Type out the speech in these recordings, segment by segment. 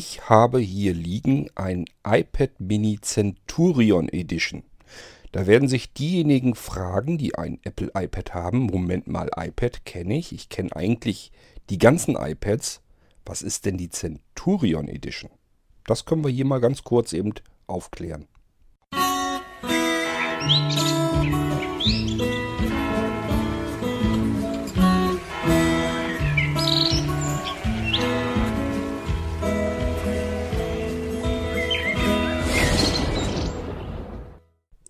Ich habe hier liegen ein iPad Mini Centurion Edition. Da werden sich diejenigen fragen, die ein Apple iPad haben, Moment mal, iPad kenne ich, ich kenne eigentlich die ganzen iPads. Was ist denn die Centurion Edition? Das können wir hier mal ganz kurz eben aufklären.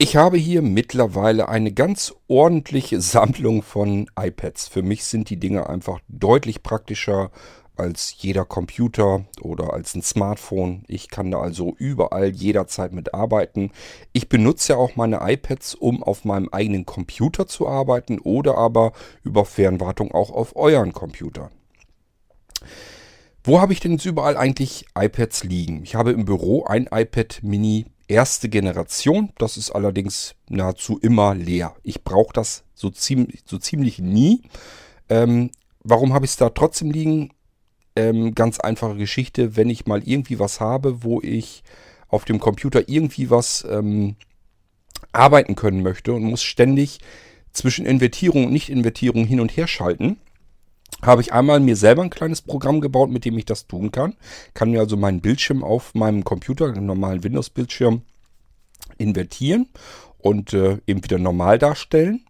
Ich habe hier mittlerweile eine ganz ordentliche Sammlung von iPads. Für mich sind die Dinge einfach deutlich praktischer als jeder Computer oder als ein Smartphone. Ich kann da also überall jederzeit mit arbeiten. Ich benutze ja auch meine iPads, um auf meinem eigenen Computer zu arbeiten oder aber über Fernwartung auch auf euren Computern. Wo habe ich denn jetzt überall eigentlich iPads liegen? Ich habe im Büro ein iPad Mini erste Generation. Das ist allerdings nahezu immer leer. Ich brauche das so, ziemlich, so ziemlich nie. Ähm, warum habe ich es da trotzdem liegen? Ähm, ganz einfache Geschichte. Wenn ich mal irgendwie was habe, wo ich auf dem Computer irgendwie was ähm, arbeiten können möchte und muss ständig zwischen Invertierung und Nicht-Invertierung hin und her schalten, habe ich einmal mir selber ein kleines Programm gebaut, mit dem ich das tun kann. Kann mir also meinen Bildschirm auf meinem Computer, einen normalen Windows-Bildschirm, invertieren und äh, eben wieder normal darstellen.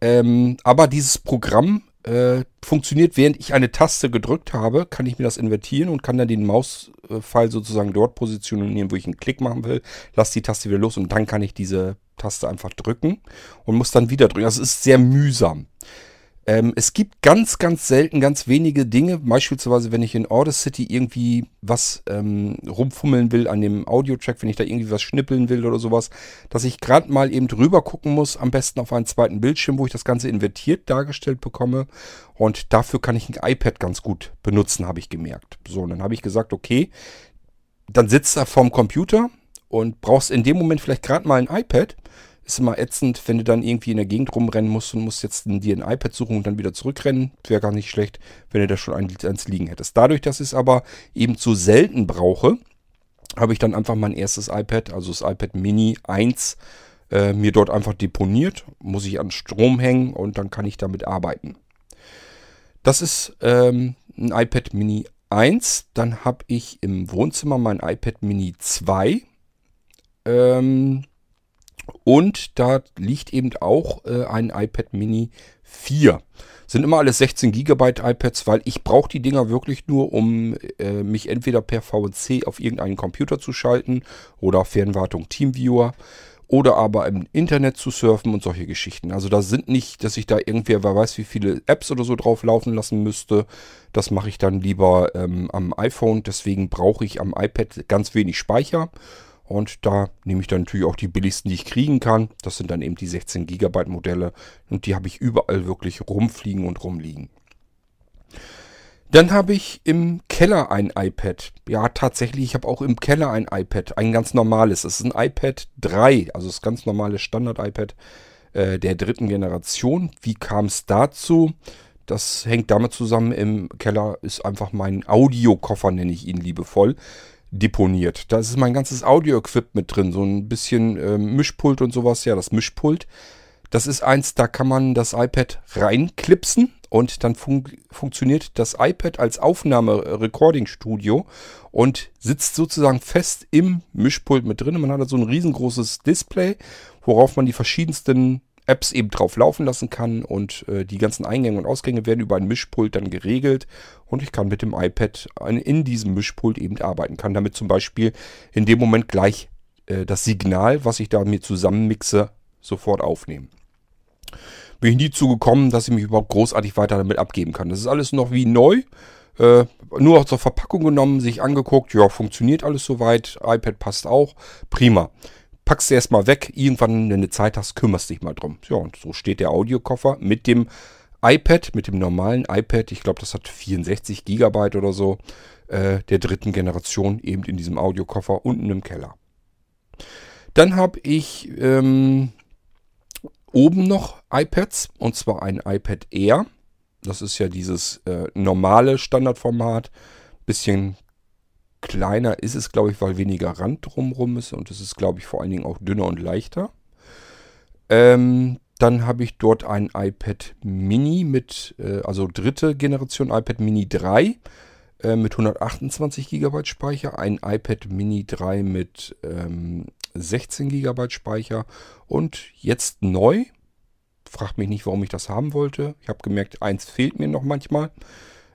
Ähm, aber dieses Programm äh, funktioniert, während ich eine Taste gedrückt habe, kann ich mir das invertieren und kann dann den Mauspfeil sozusagen dort positionieren, wo ich einen Klick machen will. Lass die Taste wieder los und dann kann ich diese Taste einfach drücken und muss dann wieder drücken. Das ist sehr mühsam. Ähm, es gibt ganz, ganz selten ganz wenige Dinge, beispielsweise wenn ich in Audacity irgendwie was ähm, rumfummeln will an dem Audio-Track, wenn ich da irgendwie was schnippeln will oder sowas, dass ich gerade mal eben drüber gucken muss, am besten auf einen zweiten Bildschirm, wo ich das Ganze invertiert dargestellt bekomme. Und dafür kann ich ein iPad ganz gut benutzen, habe ich gemerkt. So, und dann habe ich gesagt, okay, dann sitzt er vorm Computer und brauchst in dem Moment vielleicht gerade mal ein iPad ist immer ätzend, wenn du dann irgendwie in der Gegend rumrennen musst und musst jetzt dir ein iPad suchen und dann wieder zurückrennen. Wäre gar nicht schlecht, wenn du da schon eins liegen hättest. Dadurch, dass ich es aber eben zu selten brauche, habe ich dann einfach mein erstes iPad, also das iPad Mini 1, äh, mir dort einfach deponiert. Muss ich an Strom hängen und dann kann ich damit arbeiten. Das ist ähm, ein iPad Mini 1. Dann habe ich im Wohnzimmer mein iPad Mini 2. Ähm, und da liegt eben auch äh, ein iPad Mini 4. Sind immer alles 16 GB iPads, weil ich brauche die Dinger wirklich nur, um äh, mich entweder per VNC auf irgendeinen Computer zu schalten oder Fernwartung Teamviewer oder aber im Internet zu surfen und solche Geschichten. Also da sind nicht, dass ich da irgendwer, wer weiß, wie viele Apps oder so drauf laufen lassen müsste. Das mache ich dann lieber ähm, am iPhone. Deswegen brauche ich am iPad ganz wenig Speicher. Und da nehme ich dann natürlich auch die billigsten, die ich kriegen kann. Das sind dann eben die 16 GB Modelle. Und die habe ich überall wirklich rumfliegen und rumliegen. Dann habe ich im Keller ein iPad. Ja, tatsächlich, ich habe auch im Keller ein iPad. Ein ganz normales. Es ist ein iPad 3, also das ganz normale Standard-iPad äh, der dritten Generation. Wie kam es dazu? Das hängt damit zusammen, im Keller ist einfach mein Audiokoffer, nenne ich ihn liebevoll deponiert. Da ist mein ganzes Audio-Equipment drin, so ein bisschen äh, Mischpult und sowas. Ja, das Mischpult, das ist eins, da kann man das iPad reinklipsen und dann fun funktioniert das iPad als Aufnahme-Recording-Studio und sitzt sozusagen fest im Mischpult mit drin. Man hat so ein riesengroßes Display, worauf man die verschiedensten Apps eben drauf laufen lassen kann und äh, die ganzen Eingänge und Ausgänge werden über ein Mischpult dann geregelt und ich kann mit dem iPad in diesem Mischpult eben arbeiten. Kann damit zum Beispiel in dem Moment gleich äh, das Signal, was ich da mir zusammenmixe, sofort aufnehmen. Bin ich nie zugekommen, dass ich mich überhaupt großartig weiter damit abgeben kann. Das ist alles noch wie neu. Äh, nur zur Verpackung genommen, sich angeguckt, ja, funktioniert alles soweit, iPad passt auch, prima packst du erstmal weg. Irgendwann, wenn du Zeit hast, kümmerst dich mal drum. Ja, und so steht der Audiokoffer mit dem iPad, mit dem normalen iPad. Ich glaube, das hat 64 Gigabyte oder so. Äh, der dritten Generation eben in diesem Audiokoffer unten im Keller. Dann habe ich ähm, oben noch iPads und zwar ein iPad Air. Das ist ja dieses äh, normale Standardformat. Bisschen kleiner ist es, glaube ich, weil weniger Rand drumrum ist und es ist, glaube ich, vor allen Dingen auch dünner und leichter. Ähm, dann habe ich dort ein iPad Mini mit, äh, also dritte Generation iPad Mini 3 äh, mit 128 GB Speicher, ein iPad Mini 3 mit ähm, 16 GB Speicher und jetzt neu, fragt mich nicht, warum ich das haben wollte. Ich habe gemerkt, eins fehlt mir noch manchmal.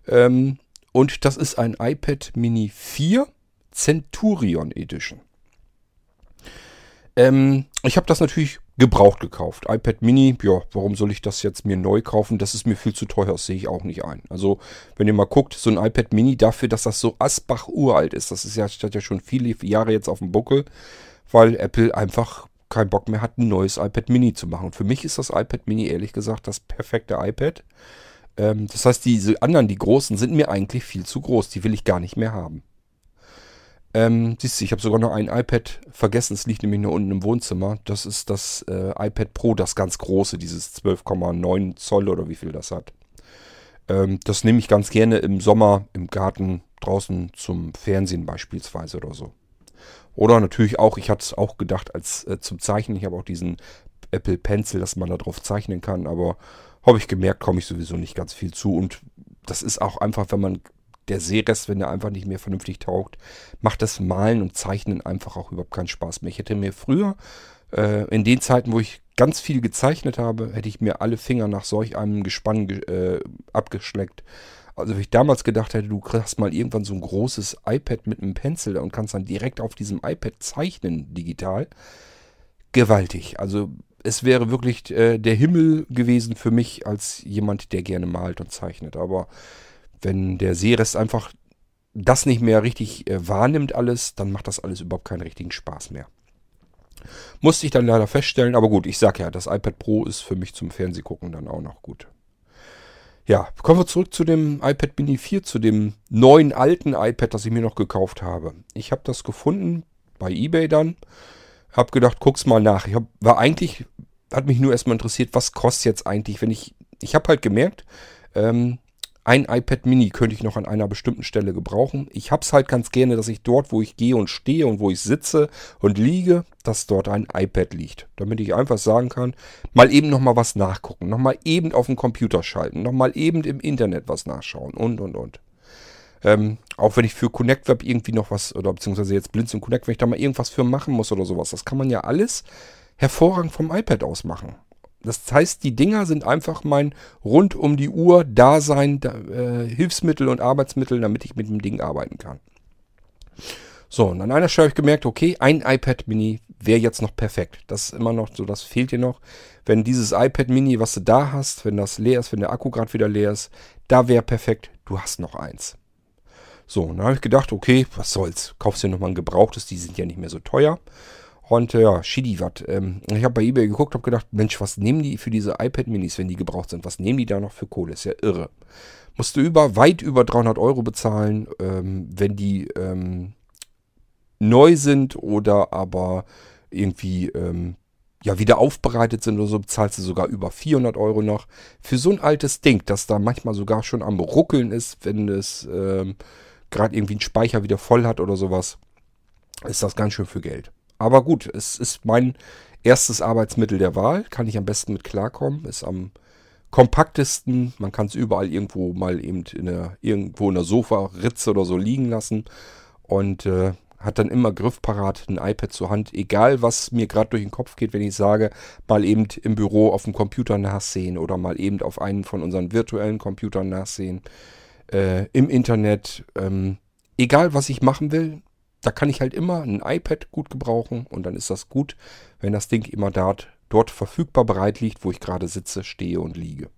Ähm, und das ist ein iPad Mini 4 Centurion Edition. Ähm, ich habe das natürlich gebraucht gekauft. iPad Mini, ja, warum soll ich das jetzt mir neu kaufen? Das ist mir viel zu teuer, das sehe ich auch nicht ein. Also, wenn ihr mal guckt, so ein iPad Mini dafür, dass das so Asbach uralt ist, das ist ja, das ja schon viele Jahre jetzt auf dem Buckel, weil Apple einfach keinen Bock mehr hat, ein neues iPad Mini zu machen. Für mich ist das iPad Mini ehrlich gesagt das perfekte iPad. Ähm, das heißt, diese anderen, die großen, sind mir eigentlich viel zu groß. Die will ich gar nicht mehr haben. Ähm, siehst du, ich habe sogar noch ein iPad vergessen. Es liegt nämlich nur unten im Wohnzimmer. Das ist das äh, iPad Pro, das ganz große, dieses 12,9 Zoll oder wie viel das hat. Ähm, das nehme ich ganz gerne im Sommer im Garten draußen zum Fernsehen beispielsweise oder so. Oder natürlich auch, ich hatte es auch gedacht als äh, zum Zeichnen. Ich habe auch diesen Apple Pencil, dass man da drauf zeichnen kann. Aber habe ich gemerkt, komme ich sowieso nicht ganz viel zu. Und das ist auch einfach, wenn man der Sehrest, wenn der einfach nicht mehr vernünftig taugt, macht das Malen und Zeichnen einfach auch überhaupt keinen Spaß mehr. Ich hätte mir früher, äh, in den Zeiten, wo ich ganz viel gezeichnet habe, hätte ich mir alle Finger nach solch einem Gespann äh, abgeschleckt. Also wenn ich damals gedacht hätte, du kriegst mal irgendwann so ein großes iPad mit einem Pencil und kannst dann direkt auf diesem iPad zeichnen digital. Gewaltig. Also es wäre wirklich äh, der Himmel gewesen für mich als jemand, der gerne malt und zeichnet. Aber wenn der Seerest einfach das nicht mehr richtig äh, wahrnimmt alles, dann macht das alles überhaupt keinen richtigen Spaß mehr. Musste ich dann leider feststellen, aber gut, ich sag ja, das iPad Pro ist für mich zum Fernsehgucken dann auch noch gut. Ja, kommen wir zurück zu dem iPad Mini 4, zu dem neuen alten iPad, das ich mir noch gekauft habe. Ich habe das gefunden bei eBay dann, habe gedacht, guck's mal nach. Ich hab, war eigentlich, hat mich nur erstmal interessiert, was kostet jetzt eigentlich, wenn ich, ich habe halt gemerkt, ähm, ein iPad Mini könnte ich noch an einer bestimmten Stelle gebrauchen. Ich habe es halt ganz gerne, dass ich dort, wo ich gehe und stehe und wo ich sitze und liege, dass dort ein iPad liegt. Damit ich einfach sagen kann, mal eben nochmal was nachgucken, nochmal eben auf den Computer schalten, nochmal eben im Internet was nachschauen und, und, und. Ähm, auch wenn ich für Connect Web irgendwie noch was, oder beziehungsweise jetzt Blinz und Connect, wenn ich da mal irgendwas für machen muss oder sowas, das kann man ja alles hervorragend vom iPad aus machen. Das heißt, die Dinger sind einfach mein rund um die Uhr Dasein, äh, Hilfsmittel und Arbeitsmittel, damit ich mit dem Ding arbeiten kann. So, und an einer Stelle habe ich gemerkt, okay, ein iPad Mini wäre jetzt noch perfekt. Das ist immer noch so, das fehlt dir noch. Wenn dieses iPad Mini, was du da hast, wenn das leer ist, wenn der Akku gerade wieder leer ist, da wäre perfekt, du hast noch eins. So, und dann habe ich gedacht, okay, was soll's, kaufst dir nochmal ein gebrauchtes, die sind ja nicht mehr so teuer. Und ja, Shidi, was. Ähm, ich habe bei eBay geguckt, habe gedacht, Mensch, was nehmen die für diese iPad Minis, wenn die gebraucht sind? Was nehmen die da noch für Kohle? Ist ja irre. Musst du über, weit über 300 Euro bezahlen, ähm, wenn die ähm, neu sind oder aber irgendwie ähm, ja wieder aufbereitet sind oder so, bezahlst du sogar über 400 Euro noch. Für so ein altes Ding, das da manchmal sogar schon am Ruckeln ist, wenn es ähm, gerade irgendwie einen Speicher wieder voll hat oder sowas, ist das ganz schön für Geld. Aber gut, es ist mein erstes Arbeitsmittel der Wahl. Kann ich am besten mit klarkommen. Ist am kompaktesten. Man kann es überall irgendwo mal eben in der, irgendwo in der Sofa-Ritze oder so liegen lassen. Und äh, hat dann immer griffparat ein iPad zur Hand. Egal, was mir gerade durch den Kopf geht, wenn ich sage, mal eben im Büro auf dem Computer nachsehen oder mal eben auf einen von unseren virtuellen Computern nachsehen. Äh, Im Internet. Ähm, egal, was ich machen will, da kann ich halt immer ein iPad gut gebrauchen und dann ist das gut, wenn das Ding immer dort, dort verfügbar bereit liegt, wo ich gerade sitze, stehe und liege.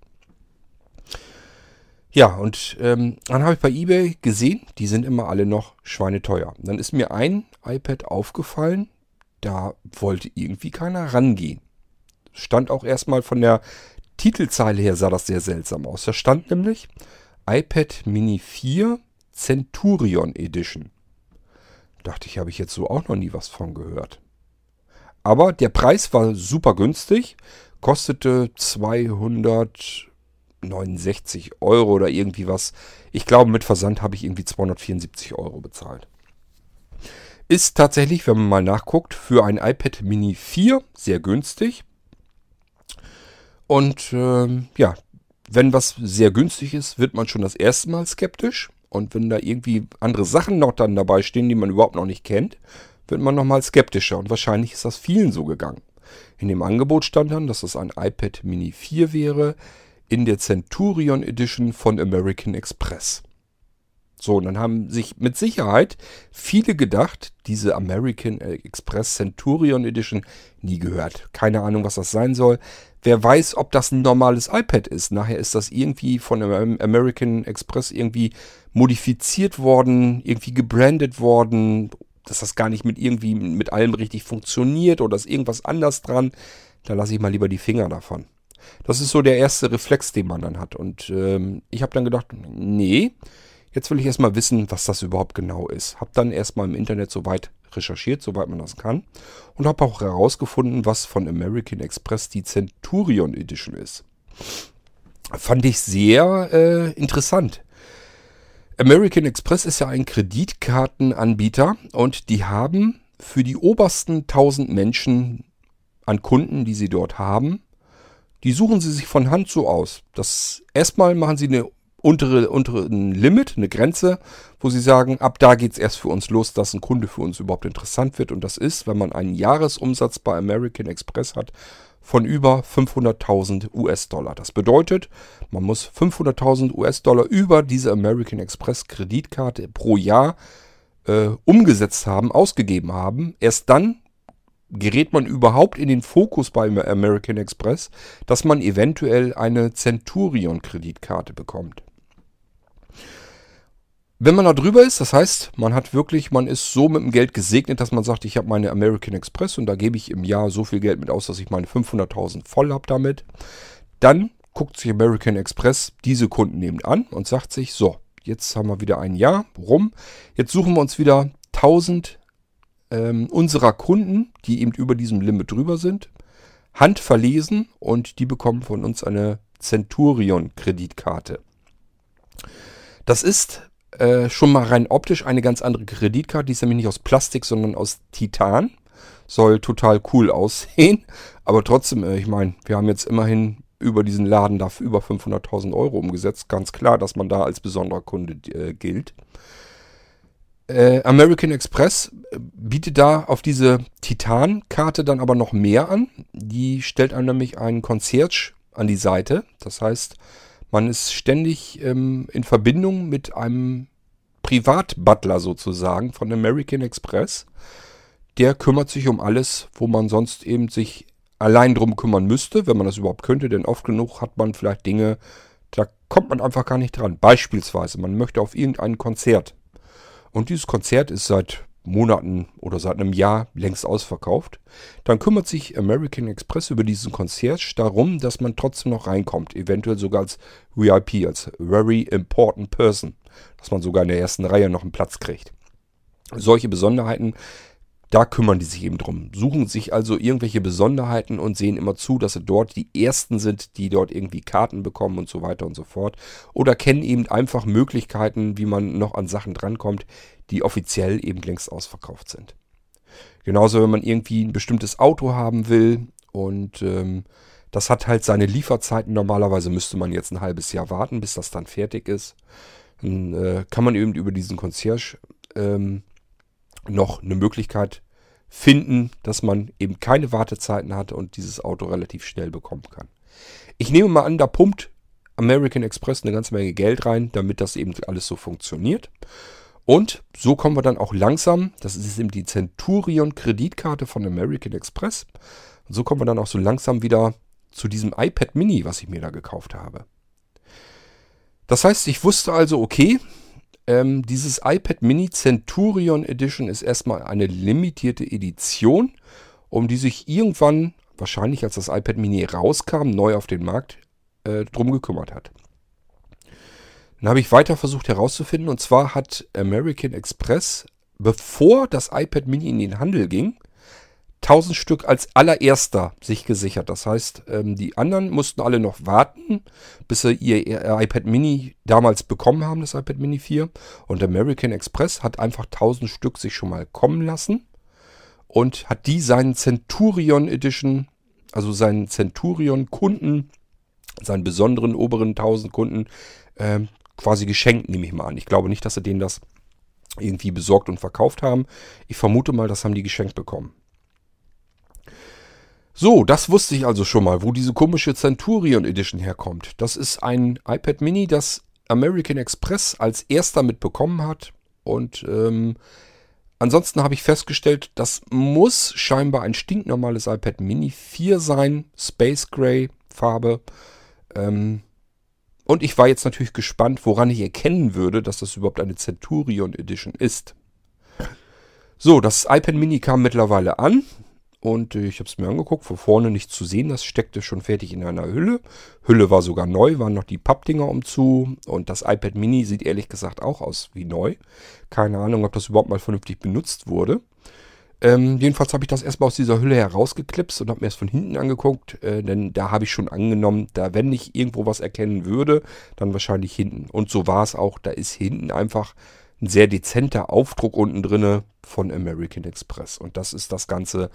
Ja, und ähm, dann habe ich bei eBay gesehen, die sind immer alle noch schweineteuer. Dann ist mir ein iPad aufgefallen, da wollte irgendwie keiner rangehen. Stand auch erstmal von der Titelzeile her, sah das sehr seltsam aus. Da stand nämlich iPad Mini 4 Centurion Edition. Dachte ich, habe ich jetzt so auch noch nie was von gehört. Aber der Preis war super günstig, kostete 269 Euro oder irgendwie was. Ich glaube, mit Versand habe ich irgendwie 274 Euro bezahlt. Ist tatsächlich, wenn man mal nachguckt, für ein iPad Mini 4 sehr günstig. Und ähm, ja, wenn was sehr günstig ist, wird man schon das erste Mal skeptisch. Und wenn da irgendwie andere Sachen noch dann dabei stehen, die man überhaupt noch nicht kennt, wird man nochmal skeptischer. Und wahrscheinlich ist das vielen so gegangen. In dem Angebot stand dann, dass es ein iPad Mini 4 wäre in der Centurion Edition von American Express. So, und dann haben sich mit Sicherheit viele gedacht, diese American Express Centurion Edition nie gehört. Keine Ahnung, was das sein soll. Wer weiß, ob das ein normales iPad ist. Nachher ist das irgendwie von American Express irgendwie modifiziert worden, irgendwie gebrandet worden, dass das gar nicht mit irgendwie mit allem richtig funktioniert oder ist irgendwas anders dran. Da lasse ich mal lieber die Finger davon. Das ist so der erste Reflex, den man dann hat. Und ähm, ich habe dann gedacht, nee, Jetzt will ich erstmal wissen, was das überhaupt genau ist. Hab dann erstmal im Internet soweit recherchiert, soweit man das kann. Und habe auch herausgefunden, was von American Express die Centurion Edition ist. Fand ich sehr äh, interessant. American Express ist ja ein Kreditkartenanbieter und die haben für die obersten 1000 Menschen an Kunden, die sie dort haben, die suchen sie sich von Hand so aus. Das erstmal machen sie eine untere, untere ein Limit, eine Grenze, wo sie sagen, ab da geht es erst für uns los, dass ein Kunde für uns überhaupt interessant wird. Und das ist, wenn man einen Jahresumsatz bei American Express hat von über 500.000 US-Dollar. Das bedeutet, man muss 500.000 US-Dollar über diese American Express Kreditkarte pro Jahr äh, umgesetzt haben, ausgegeben haben. Erst dann gerät man überhaupt in den Fokus bei American Express, dass man eventuell eine Centurion-Kreditkarte bekommt. Wenn man da drüber ist, das heißt, man hat wirklich, man ist so mit dem Geld gesegnet, dass man sagt, ich habe meine American Express und da gebe ich im Jahr so viel Geld mit aus, dass ich meine 500.000 voll habe damit. Dann guckt sich American Express diese Kunden eben an und sagt sich, so, jetzt haben wir wieder ein Jahr rum. Jetzt suchen wir uns wieder 1000 ähm, unserer Kunden, die eben über diesem Limit drüber sind, handverlesen und die bekommen von uns eine Centurion Kreditkarte. Das ist äh, schon mal rein optisch eine ganz andere Kreditkarte. Die ist nämlich nicht aus Plastik, sondern aus Titan. Soll total cool aussehen. Aber trotzdem, äh, ich meine, wir haben jetzt immerhin über diesen Laden dafür über 500.000 Euro umgesetzt. Ganz klar, dass man da als besonderer Kunde äh, gilt. Äh, American Express äh, bietet da auf diese Titan-Karte dann aber noch mehr an. Die stellt einem nämlich einen Concierge an die Seite. Das heißt, man ist ständig ähm, in Verbindung mit einem Privatbutler sozusagen von American Express. Der kümmert sich um alles, wo man sonst eben sich allein drum kümmern müsste, wenn man das überhaupt könnte, denn oft genug hat man vielleicht Dinge, da kommt man einfach gar nicht dran. Beispielsweise, man möchte auf irgendein Konzert. Und dieses Konzert ist seit Monaten oder seit einem Jahr längst ausverkauft. Dann kümmert sich American Express über diesen Concierge darum, dass man trotzdem noch reinkommt. Eventuell sogar als VIP, als Very Important Person. Dass man sogar in der ersten Reihe noch einen Platz kriegt. Solche Besonderheiten, da kümmern die sich eben drum. Suchen sich also irgendwelche Besonderheiten und sehen immer zu, dass sie dort die Ersten sind, die dort irgendwie Karten bekommen und so weiter und so fort. Oder kennen eben einfach Möglichkeiten, wie man noch an Sachen drankommt, die offiziell eben längst ausverkauft sind. Genauso, wenn man irgendwie ein bestimmtes Auto haben will und ähm, das hat halt seine Lieferzeiten. Normalerweise müsste man jetzt ein halbes Jahr warten, bis das dann fertig ist. Dann äh, kann man eben über diesen Concierge ähm, noch eine Möglichkeit finden, dass man eben keine Wartezeiten hat und dieses Auto relativ schnell bekommen kann. Ich nehme mal an, da pumpt American Express eine ganze Menge Geld rein, damit das eben alles so funktioniert. Und so kommen wir dann auch langsam, das ist eben die Centurion Kreditkarte von American Express. Und so kommen wir dann auch so langsam wieder zu diesem iPad Mini, was ich mir da gekauft habe. Das heißt, ich wusste also, okay, ähm, dieses iPad Mini Centurion Edition ist erstmal eine limitierte Edition, um die sich irgendwann, wahrscheinlich als das iPad Mini rauskam, neu auf den Markt, äh, drum gekümmert hat. Dann habe ich weiter versucht herauszufinden und zwar hat American Express, bevor das iPad Mini in den Handel ging, 1000 Stück als allererster sich gesichert. Das heißt, ähm, die anderen mussten alle noch warten, bis sie ihr, iPad Mini damals bekommen haben, das iPad Mini 4. Und American Express hat einfach 1000 Stück sich schon mal kommen lassen und hat die seinen Centurion Edition, also seinen Centurion Kunden, seinen besonderen oberen 1000 Kunden, ähm, quasi geschenkt, nehme ich mal an. Ich glaube nicht, dass sie denen das irgendwie besorgt und verkauft haben. Ich vermute mal, das haben die geschenkt bekommen. So, das wusste ich also schon mal, wo diese komische Centurion Edition herkommt. Das ist ein iPad Mini, das American Express als erster mitbekommen hat. Und ähm, ansonsten habe ich festgestellt, das muss scheinbar ein stinknormales iPad Mini 4 sein. Space Gray Farbe. Ähm, und ich war jetzt natürlich gespannt, woran ich erkennen würde, dass das überhaupt eine Centurion Edition ist. So, das iPad Mini kam mittlerweile an. Und ich habe es mir angeguckt, von vorne nicht zu sehen, das steckte schon fertig in einer Hülle. Hülle war sogar neu, waren noch die Pappdinger umzu. Und das iPad Mini sieht ehrlich gesagt auch aus wie neu. Keine Ahnung, ob das überhaupt mal vernünftig benutzt wurde. Ähm, jedenfalls habe ich das erstmal aus dieser Hülle herausgeklipst und habe mir es von hinten angeguckt, äh, denn da habe ich schon angenommen, da wenn ich irgendwo was erkennen würde, dann wahrscheinlich hinten. Und so war es auch, da ist hinten einfach ein sehr dezenter Aufdruck unten drinne von American Express. Und das ist das ganze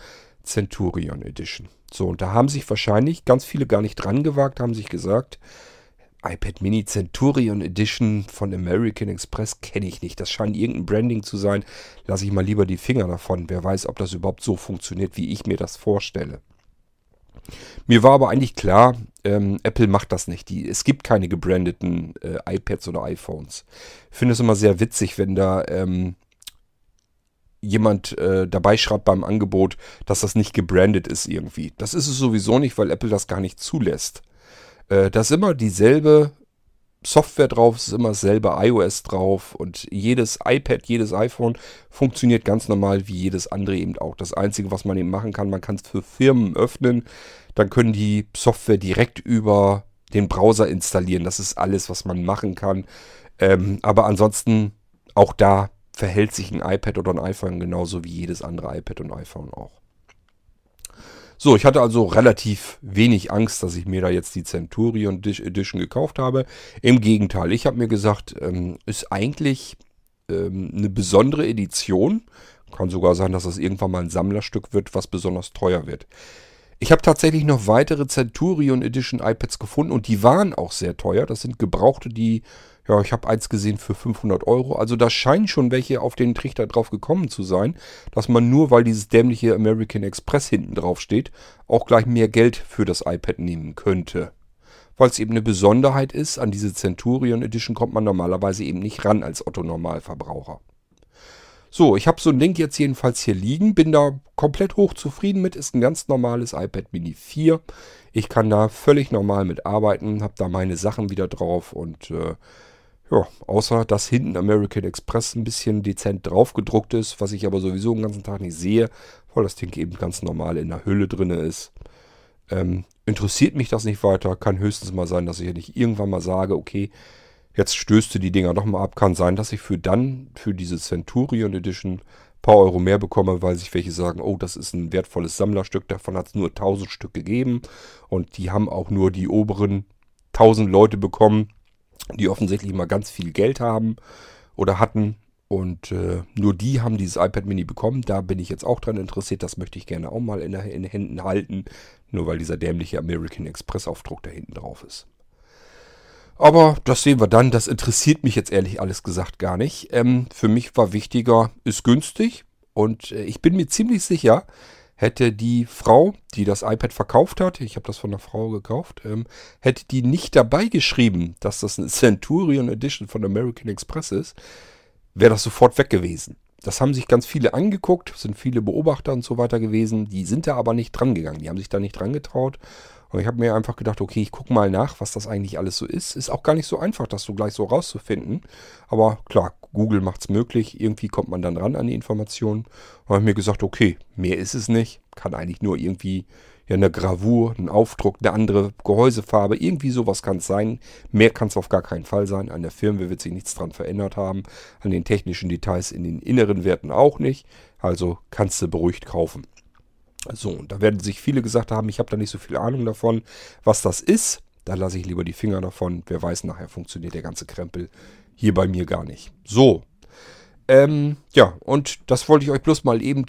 Centurion Edition. So, und da haben sich wahrscheinlich ganz viele gar nicht dran gewagt, haben sich gesagt, iPad Mini Centurion Edition von American Express kenne ich nicht. Das scheint irgendein Branding zu sein. Lasse ich mal lieber die Finger davon. Wer weiß, ob das überhaupt so funktioniert, wie ich mir das vorstelle. Mir war aber eigentlich klar, ähm, Apple macht das nicht. Die, es gibt keine gebrandeten äh, iPads oder iPhones. Ich finde es immer sehr witzig, wenn da ähm, jemand äh, dabei schreibt beim Angebot, dass das nicht gebrandet ist irgendwie. Das ist es sowieso nicht, weil Apple das gar nicht zulässt. Äh, da ist immer dieselbe Software drauf, es ist immer dasselbe iOS drauf und jedes iPad, jedes iPhone funktioniert ganz normal wie jedes andere eben auch. Das Einzige, was man eben machen kann, man kann es für Firmen öffnen, dann können die Software direkt über den Browser installieren. Das ist alles, was man machen kann. Ähm, aber ansonsten auch da verhält sich ein iPad oder ein iPhone genauso wie jedes andere iPad und iPhone auch. So, ich hatte also relativ wenig Angst, dass ich mir da jetzt die Centurion Edition gekauft habe. Im Gegenteil, ich habe mir gesagt, ähm, ist eigentlich ähm, eine besondere Edition. Kann sogar sein, dass das irgendwann mal ein Sammlerstück wird, was besonders teuer wird. Ich habe tatsächlich noch weitere Centurion Edition iPads gefunden und die waren auch sehr teuer. Das sind gebrauchte, die ja, ich habe eins gesehen für 500 Euro. Also da scheinen schon welche auf den Trichter drauf gekommen zu sein, dass man nur, weil dieses dämliche American Express hinten drauf steht, auch gleich mehr Geld für das iPad nehmen könnte. Weil es eben eine Besonderheit ist, an diese Centurion Edition kommt man normalerweise eben nicht ran als Otto-Normalverbraucher. So, ich habe so ein Ding jetzt jedenfalls hier liegen, bin da komplett hochzufrieden mit, ist ein ganz normales iPad Mini 4. Ich kann da völlig normal mit arbeiten, habe da meine Sachen wieder drauf und äh, ja, außer dass hinten American Express ein bisschen dezent drauf gedruckt ist, was ich aber sowieso den ganzen Tag nicht sehe, weil das Ding eben ganz normal in der Hülle drin ist. Ähm, interessiert mich das nicht weiter. Kann höchstens mal sein, dass ich nicht irgendwann mal sage, okay, jetzt stößt du die Dinger doch mal ab. Kann sein, dass ich für dann, für diese Centurion Edition, ein paar Euro mehr bekomme, weil sich welche sagen, oh, das ist ein wertvolles Sammlerstück, davon hat es nur 1000 Stück gegeben. Und die haben auch nur die oberen 1000 Leute bekommen die offensichtlich mal ganz viel Geld haben oder hatten. Und äh, nur die haben dieses iPad Mini bekommen. Da bin ich jetzt auch dran interessiert. Das möchte ich gerne auch mal in, in den Händen halten. Nur weil dieser dämliche American Express Aufdruck da hinten drauf ist. Aber das sehen wir dann. Das interessiert mich jetzt ehrlich alles gesagt gar nicht. Ähm, für mich war wichtiger, ist günstig. Und äh, ich bin mir ziemlich sicher, hätte die Frau, die das iPad verkauft hat, ich habe das von einer Frau gekauft, ähm, hätte die nicht dabei geschrieben, dass das eine Centurion Edition von American Express ist, wäre das sofort weg gewesen. Das haben sich ganz viele angeguckt, sind viele Beobachter und so weiter gewesen, die sind da aber nicht dran gegangen, die haben sich da nicht dran getraut. Und ich habe mir einfach gedacht, okay, ich gucke mal nach, was das eigentlich alles so ist. Ist auch gar nicht so einfach, das so gleich so rauszufinden. Aber klar, Google macht es möglich. Irgendwie kommt man dann ran an die Informationen. Und habe mir gesagt, okay, mehr ist es nicht. Kann eigentlich nur irgendwie ja, eine Gravur, ein Aufdruck, eine andere Gehäusefarbe, irgendwie sowas kann es sein. Mehr kann es auf gar keinen Fall sein. An der Firmware wird sich nichts dran verändert haben. An den technischen Details in den inneren Werten auch nicht. Also kannst du beruhigt kaufen. So, und da werden sich viele gesagt haben, ich habe da nicht so viel Ahnung davon, was das ist. Da lasse ich lieber die Finger davon. Wer weiß, nachher funktioniert der ganze Krempel hier bei mir gar nicht. So. Ähm, ja, und das wollte ich euch bloß mal eben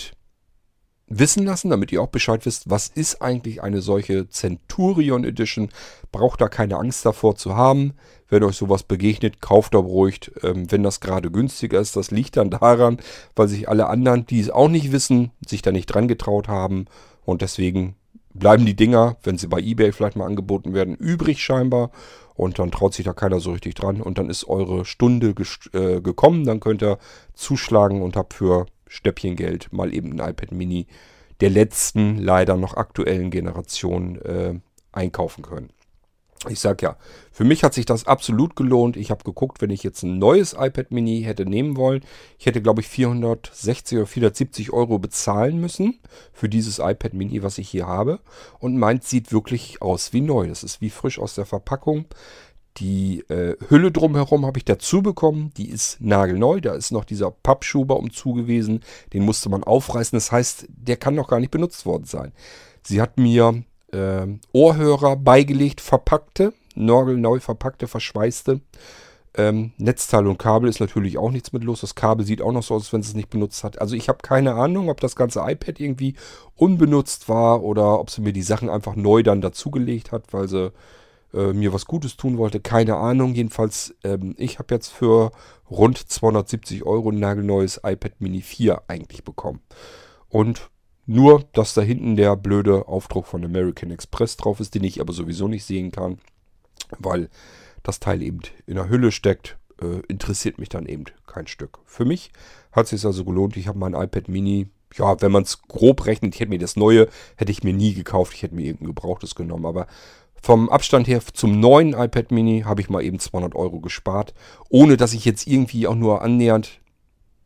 wissen lassen, damit ihr auch Bescheid wisst, was ist eigentlich eine solche Centurion Edition. Braucht da keine Angst davor zu haben. Wenn euch sowas begegnet, kauft da beruhigt, ähm, wenn das gerade günstiger ist. Das liegt dann daran, weil sich alle anderen, die es auch nicht wissen, sich da nicht dran getraut haben. Und deswegen bleiben die Dinger, wenn sie bei eBay vielleicht mal angeboten werden, übrig scheinbar. Und dann traut sich da keiner so richtig dran. Und dann ist eure Stunde äh, gekommen. Dann könnt ihr zuschlagen und habt für Stäppchengeld mal eben ein iPad Mini der letzten, leider noch aktuellen Generation äh, einkaufen können. Ich sag ja, für mich hat sich das absolut gelohnt. Ich habe geguckt, wenn ich jetzt ein neues iPad Mini hätte nehmen wollen, ich hätte glaube ich 460 oder 470 Euro bezahlen müssen für dieses iPad Mini, was ich hier habe. Und meins sieht wirklich aus wie neu. Das ist wie frisch aus der Verpackung. Die äh, Hülle drumherum habe ich dazu bekommen. Die ist nagelneu. Da ist noch dieser Pappschuber umzu gewesen. Den musste man aufreißen. Das heißt, der kann noch gar nicht benutzt worden sein. Sie hat mir äh, Ohrhörer beigelegt, verpackte, nagelneu verpackte, verschweißte. Ähm, Netzteil und Kabel ist natürlich auch nichts mit los. Das Kabel sieht auch noch so aus, als wenn es nicht benutzt hat. Also ich habe keine Ahnung, ob das ganze iPad irgendwie unbenutzt war oder ob sie mir die Sachen einfach neu dann dazugelegt hat, weil sie äh, mir was Gutes tun wollte. Keine Ahnung. Jedenfalls, ähm, ich habe jetzt für rund 270 Euro ein nagelneues iPad Mini 4 eigentlich bekommen. Und nur, dass da hinten der blöde Aufdruck von American Express drauf ist, den ich aber sowieso nicht sehen kann, weil das Teil eben in der Hülle steckt, äh, interessiert mich dann eben kein Stück. Für mich hat es sich also gelohnt. Ich habe mein iPad Mini, ja, wenn man es grob rechnet, ich hätte mir das neue, hätte ich mir nie gekauft. Ich hätte mir irgendein gebrauchtes genommen. Aber vom Abstand her zum neuen iPad Mini habe ich mal eben 200 Euro gespart, ohne dass ich jetzt irgendwie auch nur annähernd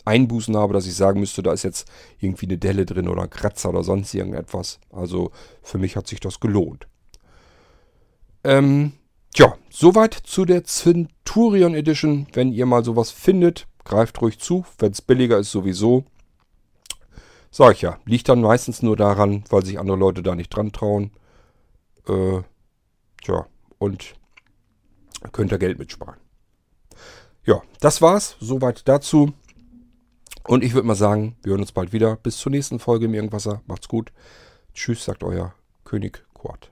Einbußen habe, dass ich sagen müsste, da ist jetzt irgendwie eine Delle drin oder ein Kratzer oder sonst irgendetwas. Also für mich hat sich das gelohnt. Ähm, tja, soweit zu der Centurion Edition. Wenn ihr mal sowas findet, greift ruhig zu. Wenn es billiger ist, sowieso. Sag ich ja, liegt dann meistens nur daran, weil sich andere Leute da nicht dran trauen. Äh, tja, und könnt ihr Geld mitsparen. Ja, das war's. Soweit dazu. Und ich würde mal sagen, wir hören uns bald wieder. Bis zur nächsten Folge im Irgendwasser. Macht's gut. Tschüss, sagt euer König Quad.